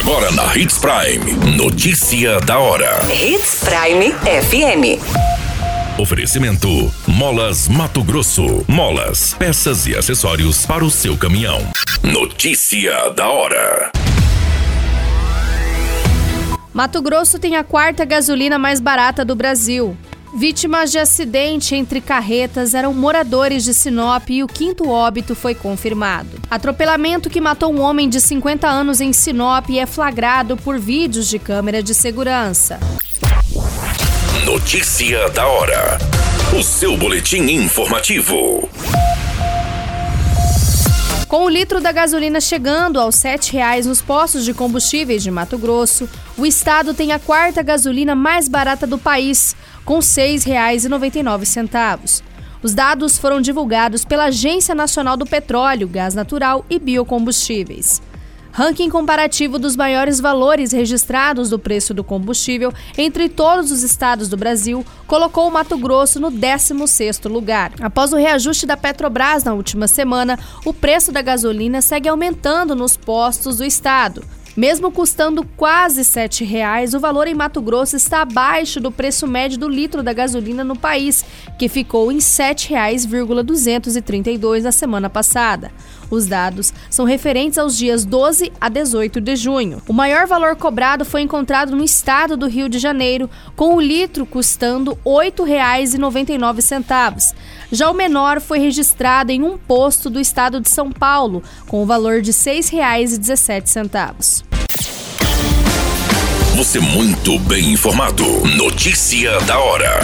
Agora na Hits Prime. Notícia da hora. Hits Prime FM. Oferecimento: Molas Mato Grosso. Molas, peças e acessórios para o seu caminhão. Notícia da hora. Mato Grosso tem a quarta gasolina mais barata do Brasil. Vítimas de acidente entre carretas eram moradores de Sinop e o quinto óbito foi confirmado. Atropelamento que matou um homem de 50 anos em Sinop é flagrado por vídeos de câmera de segurança. Notícia da hora. O seu boletim informativo. Com o litro da gasolina chegando aos R$ 7,00 nos postos de combustíveis de Mato Grosso, o estado tem a quarta gasolina mais barata do país, com R$ 6,99. Os dados foram divulgados pela Agência Nacional do Petróleo, Gás Natural e Biocombustíveis. Ranking comparativo dos maiores valores registrados do preço do combustível entre todos os estados do Brasil colocou o Mato Grosso no 16º lugar. Após o reajuste da Petrobras na última semana, o preço da gasolina segue aumentando nos postos do estado. Mesmo custando quase R$ 7,00, o valor em Mato Grosso está abaixo do preço médio do litro da gasolina no país, que ficou em R$ 7,232 na semana passada. Os dados são referentes aos dias 12 a 18 de junho. O maior valor cobrado foi encontrado no estado do Rio de Janeiro, com o litro custando R$ 8,99. Já o menor foi registrado em um posto do estado de São Paulo, com o valor de R$ 6,17. Você muito bem informado. Notícia da hora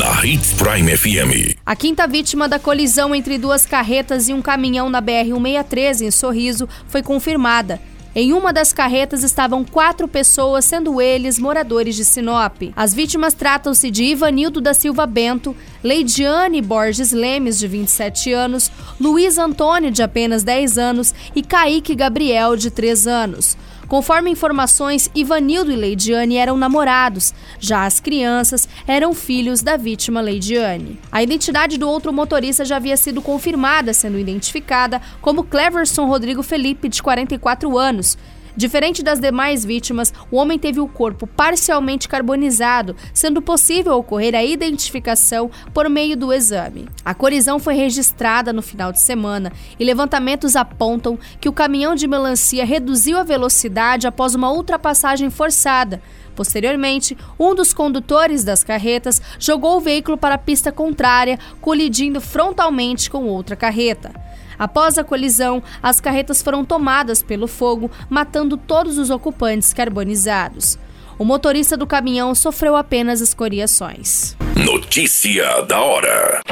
na Hits Prime FM. A quinta vítima da colisão entre duas carretas e um caminhão na BR-163 em Sorriso foi confirmada. Em uma das carretas estavam quatro pessoas, sendo eles moradores de Sinop. As vítimas tratam-se de Ivanildo da Silva Bento, Leidiane Borges Lemes, de 27 anos, Luiz Antônio, de apenas 10 anos, e Kaique Gabriel, de 3 anos. Conforme informações, Ivanildo e Leidiane eram namorados, já as crianças eram filhos da vítima Leidiane. A identidade do outro motorista já havia sido confirmada, sendo identificada como Cleverson Rodrigo Felipe, de 44 anos. Diferente das demais vítimas, o homem teve o corpo parcialmente carbonizado, sendo possível ocorrer a identificação por meio do exame. A colisão foi registrada no final de semana e levantamentos apontam que o caminhão de melancia reduziu a velocidade após uma ultrapassagem forçada. Posteriormente, um dos condutores das carretas jogou o veículo para a pista contrária, colidindo frontalmente com outra carreta. Após a colisão, as carretas foram tomadas pelo fogo, matando todos os ocupantes carbonizados. O motorista do caminhão sofreu apenas escoriações. Notícia da hora.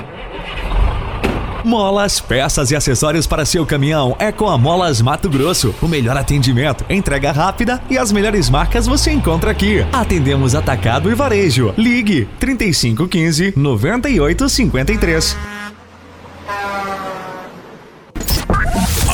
Molas, peças e acessórios para seu caminhão é com a Molas Mato Grosso. O melhor atendimento, entrega rápida e as melhores marcas você encontra aqui. Atendemos atacado e varejo. Ligue 3515 9853.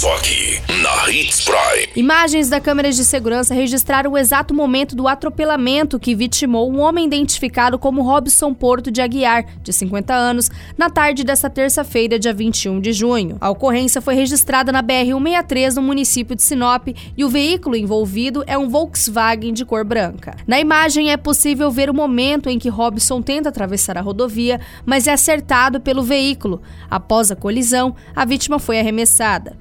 Só aqui, na Hits Prime. Imagens da câmera de segurança registraram o exato momento do atropelamento que vitimou um homem identificado como Robson Porto de Aguiar, de 50 anos, na tarde desta terça-feira, dia 21 de junho. A ocorrência foi registrada na BR-163, no município de Sinop, e o veículo envolvido é um Volkswagen de cor branca. Na imagem é possível ver o momento em que Robson tenta atravessar a rodovia, mas é acertado pelo veículo. Após a colisão, a vítima foi arremessada.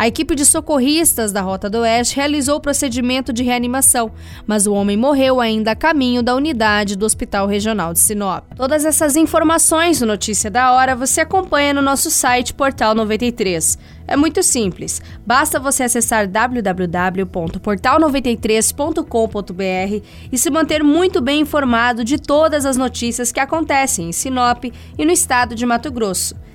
A equipe de socorristas da Rota do Oeste realizou o procedimento de reanimação, mas o homem morreu ainda a caminho da unidade do Hospital Regional de Sinop. Todas essas informações no Notícia da Hora você acompanha no nosso site Portal 93. É muito simples, basta você acessar www.portal93.com.br e se manter muito bem informado de todas as notícias que acontecem em Sinop e no estado de Mato Grosso